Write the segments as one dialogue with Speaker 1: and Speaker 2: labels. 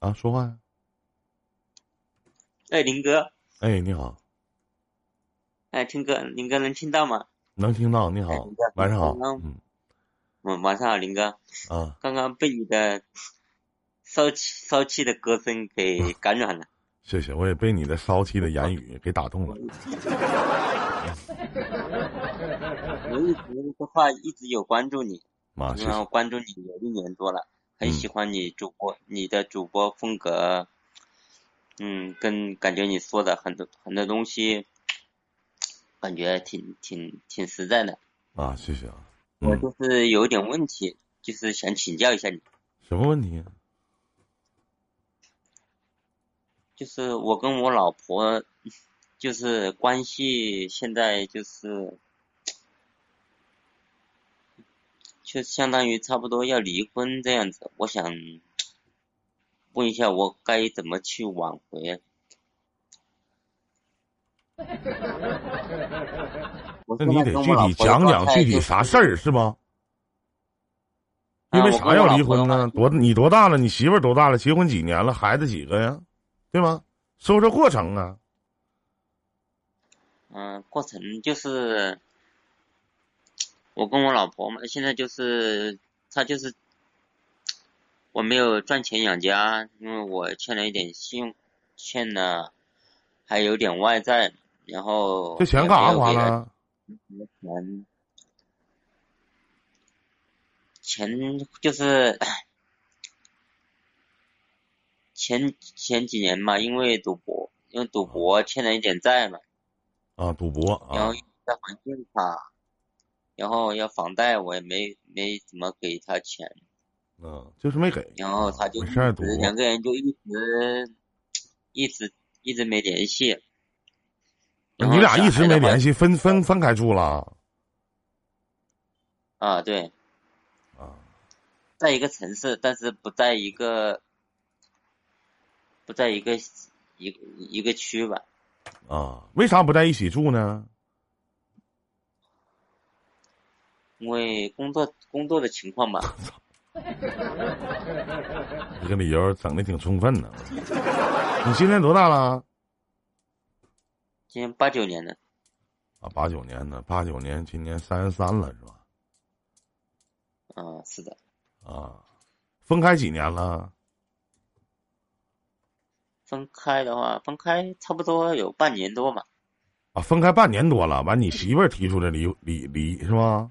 Speaker 1: 啊，说话呀。
Speaker 2: 哎，林哥。
Speaker 1: 哎，你好。
Speaker 2: 哎，听哥，林哥能听到吗？
Speaker 1: 能听到。你好，晚上好。
Speaker 2: 嗯。嗯，晚上好，林哥。
Speaker 1: 啊。
Speaker 2: 刚刚被你的骚气骚气的歌声给感染了。
Speaker 1: 谢谢，我也被你的骚气的言语给打动了。
Speaker 2: 我一直的话一直有关注你，
Speaker 1: 然
Speaker 2: 后关注你有一年多了，很喜欢你主播，你的主播风格，嗯，跟感觉你说的很多很多东西，感觉挺挺挺实在的。
Speaker 1: 啊，谢谢啊。
Speaker 2: 我就是有一点问题，就是想请教一下你。
Speaker 1: 什么问题？
Speaker 2: 就是我跟我老婆。就是关系现在就是，就相当于差不多要离婚这样子。我想问一下，我该怎么去挽回？
Speaker 1: 那你得具体讲讲具体啥事儿是吗？因为啥要离婚呢？多你多大了？你媳妇儿多大了？结婚几年了？孩子几个呀？对吗？说说过程啊。
Speaker 2: 嗯，过程就是我跟我老婆嘛，现在就是她就是我没有赚钱养家，因为我欠了一点信用，欠了还有点外债，然后
Speaker 1: 这钱干啥花了？
Speaker 2: 钱钱就是前前几年嘛，因为赌博，因为赌博欠了一点债嘛。
Speaker 1: 啊，赌博，
Speaker 2: 然后在还信用卡，然后要房贷，我也没没怎么给他钱，
Speaker 1: 嗯，就是没给，
Speaker 2: 然后他就两个人就一直一直一直没联系，
Speaker 1: 你俩一直没联系，分分分开住了，
Speaker 2: 啊，对，
Speaker 1: 啊，
Speaker 2: 在一个城市，但是不在一个不在一个一一个区吧。
Speaker 1: 啊，为啥不在一起住呢？
Speaker 2: 因为工作工作的情况吧。
Speaker 1: 这个理由整的挺充分呢。你今年多大了？
Speaker 2: 今年八九年的。
Speaker 1: 啊，八九年的，八九年，今年三十三了，是吧？
Speaker 2: 啊，是的。
Speaker 1: 啊，分开几年了？
Speaker 2: 分开的话，分开差不多有半年多嘛。
Speaker 1: 啊，分开半年多了，完你媳妇儿提出来离离离是吧？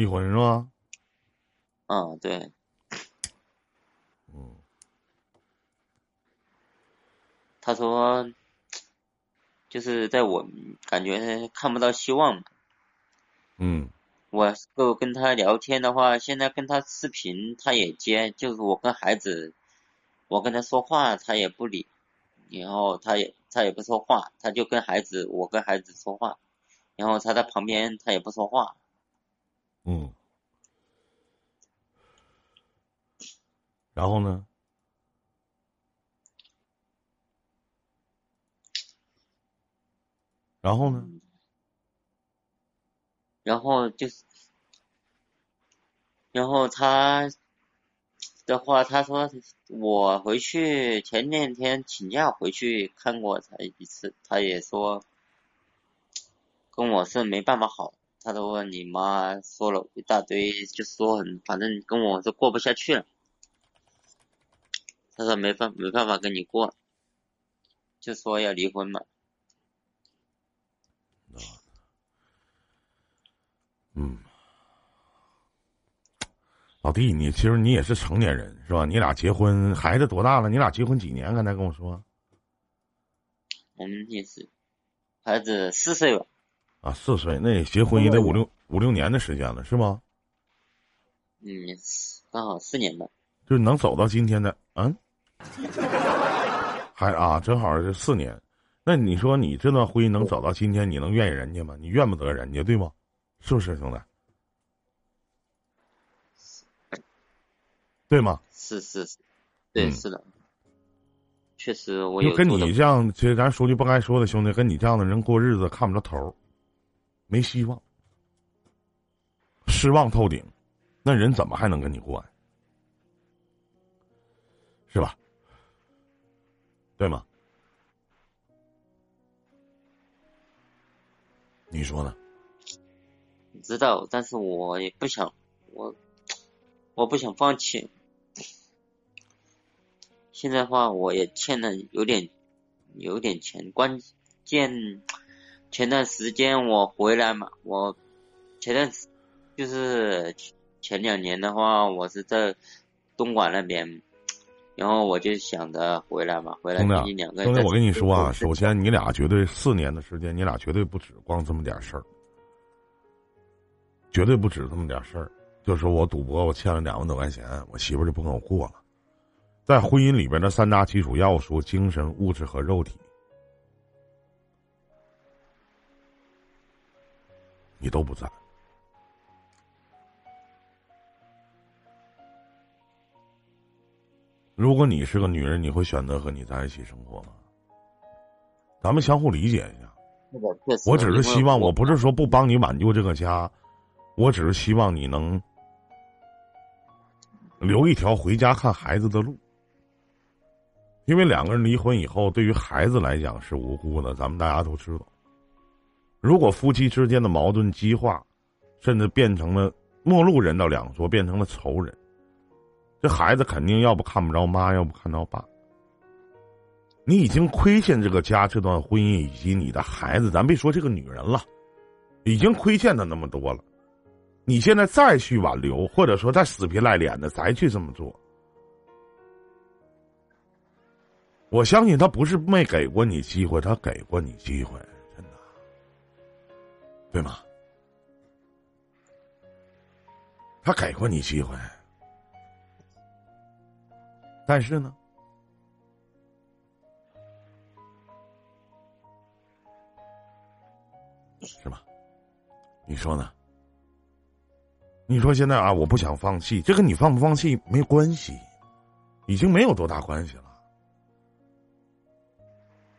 Speaker 1: 离婚是吧？
Speaker 2: 嗯，对。
Speaker 1: 嗯。
Speaker 2: 他说，就是在我感觉看不到希望。
Speaker 1: 嗯。
Speaker 2: 我够跟他聊天的话，现在跟他视频他也接，就是我跟孩子，我跟他说话他也不理。然后他也他也不说话，他就跟孩子，我跟孩子说话，然后他在旁边他也不说话。
Speaker 1: 嗯。然后呢？然后呢？
Speaker 2: 然后就是，然后他。的话，他说我回去前两天请假回去看过他一次，他也说跟我是没办法好。他说你妈说了一大堆，就说很反正跟我是过不下去了。他说没办没办法跟你过，就说要离婚嘛。
Speaker 1: 嗯。老弟，你其实你也是成年人是吧？你俩结婚，孩子多大了？你俩结婚几年？刚才跟我说。
Speaker 2: 我们也是，孩子四岁吧。
Speaker 1: 啊，四岁，那也结婚也得五六五六年的时间了，是吗？
Speaker 2: 嗯，刚好四年吧。
Speaker 1: 就是能走到今天的，嗯。还啊，正好是四年。那你说你这段婚姻能走到今天，你能怨人家吗？你怨不得人家，对吗？是不是，兄弟？对吗？
Speaker 2: 是是是，对是的，确实我有。
Speaker 1: 跟你这样，其实咱说句不该说的，兄弟，跟你这样的人过日子看不着头没希望，失望透顶，那人怎么还能跟你过呀？是吧？对吗？你说呢？
Speaker 2: 知道，但是我也不想，我我不想放弃。现在话，我也欠了有点有点钱，关键前段时间我回来嘛，我前段就是前两年的话，我是在东莞那边，然后我就想着回来嘛，回来跟你两个。
Speaker 1: 兄弟，我跟你说啊，首先你俩绝对四年的时间，你俩绝对不止光这么点事儿。绝对不止这么点事儿，就是我赌博，我欠了两万多块钱，我媳妇就不跟我过了。在婚姻里边的三大基础要素：精神、物质和肉体。你都不在。如果你是个女人，你会选择和你在一起生活吗？咱们相互理解一下。我只是希望，我不是说不帮你挽救这个家。我只是希望你能留一条回家看孩子的路，因为两个人离婚以后，对于孩子来讲是无辜的。咱们大家都知道，如果夫妻之间的矛盾激化，甚至变成了陌路人到两说，变成了仇人，这孩子肯定要不看不着妈，要不看到爸。你已经亏欠这个家、这段婚姻以及你的孩子，咱别说这个女人了，已经亏欠的那么多了。你现在再去挽留，或者说再死皮赖脸的再去这么做，我相信他不是没给过你机会，他给过你机会，对吗？他给过你机会，但是呢，是吧？你说呢？你说现在啊，我不想放弃，这跟你放不放弃没关系，已经没有多大关系了。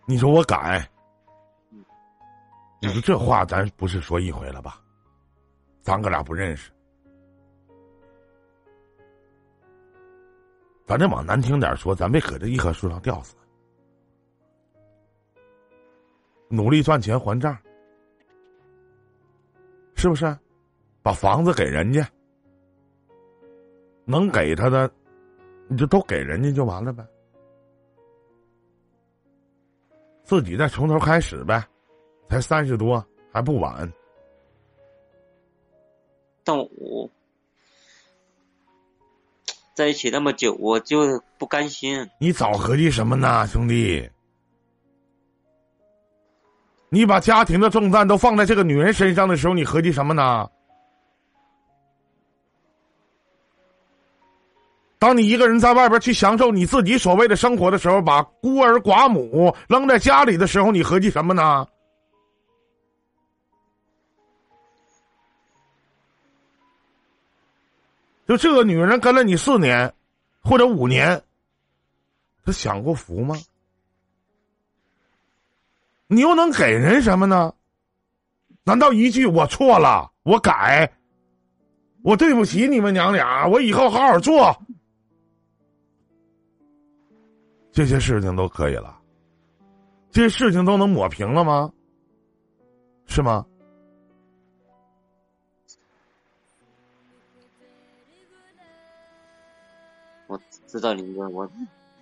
Speaker 1: 你说我改，你说这话咱不是说一回了吧？咱哥俩不认识，反正往难听点说，咱别搁这一棵树上吊死。努力赚钱还账，是不是？把房子给人家，能给他的，你就都给人家就完了呗。自己再从头开始呗，才三十多还不晚。
Speaker 2: 但我在一起那么久，我就不甘心。
Speaker 1: 你早合计什么呢，兄弟？你把家庭的重担都放在这个女人身上的时候，你合计什么呢？当你一个人在外边去享受你自己所谓的生活的时候，把孤儿寡母扔在家里的时候，你合计什么呢？就这个女人跟了你四年，或者五年，她享过福吗？你又能给人什么呢？难道一句“我错了，我改，我对不起你们娘俩，我以后好好做”？这些事情都可以了，这些事情都能抹平了吗？是吗？
Speaker 2: 知道林哥，我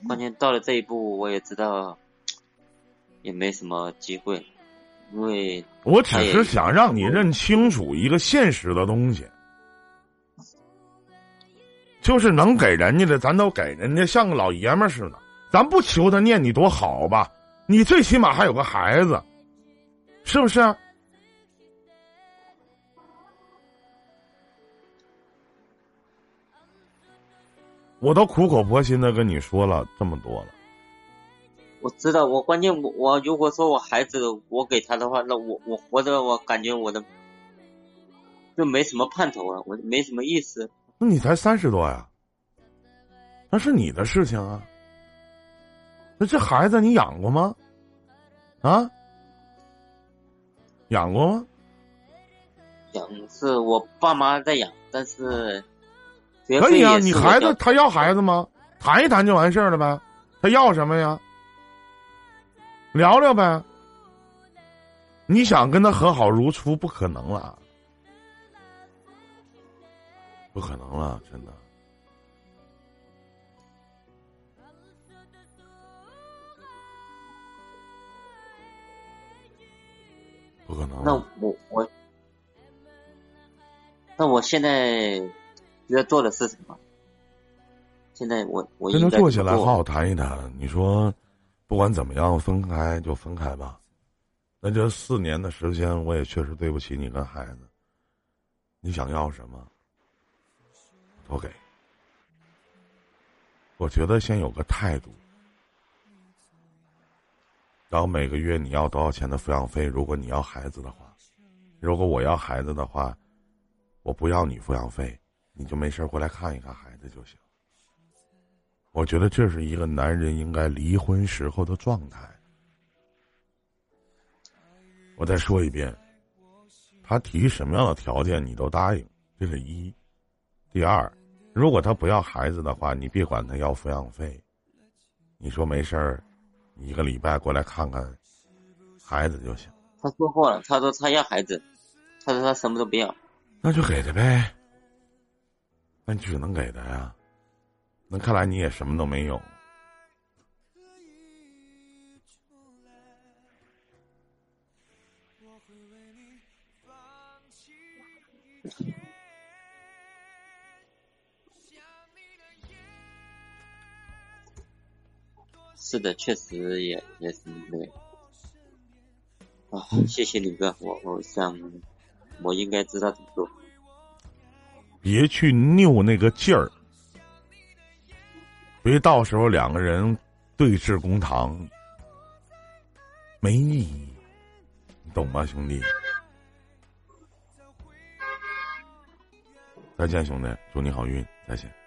Speaker 2: 关键到了这一步，我也知道也没什么机会，因为
Speaker 1: 我只是想让你认清楚一个现实的东西，就是能给人家的，咱都给人家，像个老爷们似的。咱不求他念你多好吧，你最起码还有个孩子，是不是？我都苦口婆心的跟你说了这么多了。
Speaker 2: 我知道，我关键我我如果说我孩子我给他的话，那我我活着我感觉我的就没什么盼头啊，我没什么意思。
Speaker 1: 那你才三十多呀，那是你的事情啊。那这孩子你养过吗？啊，养过吗？
Speaker 2: 养是我爸妈在养，但是
Speaker 1: 可以啊。你孩子他要孩子吗？谈一谈就完事儿了呗。他要什么呀？聊聊呗。你想跟他和好如初，不可能了，不可能了，真的。不可能。
Speaker 2: 那我我，那我现在要做的是什么？现在我我
Speaker 1: 跟他坐下来好好谈一谈。你说，不管怎么样，分开就分开吧。那这四年的时间，我也确实对不起你跟孩子。你想要什么，都给。我觉得先有个态度。然后每个月你要多少钱的抚养费？如果你要孩子的话，如果我要孩子的话，我不要你抚养费，你就没事过来看一看孩子就行。我觉得这是一个男人应该离婚时候的状态。我再说一遍，他提什么样的条件你都答应，这是一。第二，如果他不要孩子的话，你别管他要抚养费，你说没事儿。一个礼拜过来看看孩子就行。
Speaker 2: 他说过了，他说他要孩子，他说他什么都不要，
Speaker 1: 那就给他呗。那只能给他呀。那看来你也什么都没有。
Speaker 2: 是的，确实也也是对。啊，谢谢李哥，我我想我应该知道怎么做。
Speaker 1: 别去拗那个劲儿，别到时候两个人对峙公堂，没意义，你懂吗，兄弟？再见，兄弟，祝你好运，再见。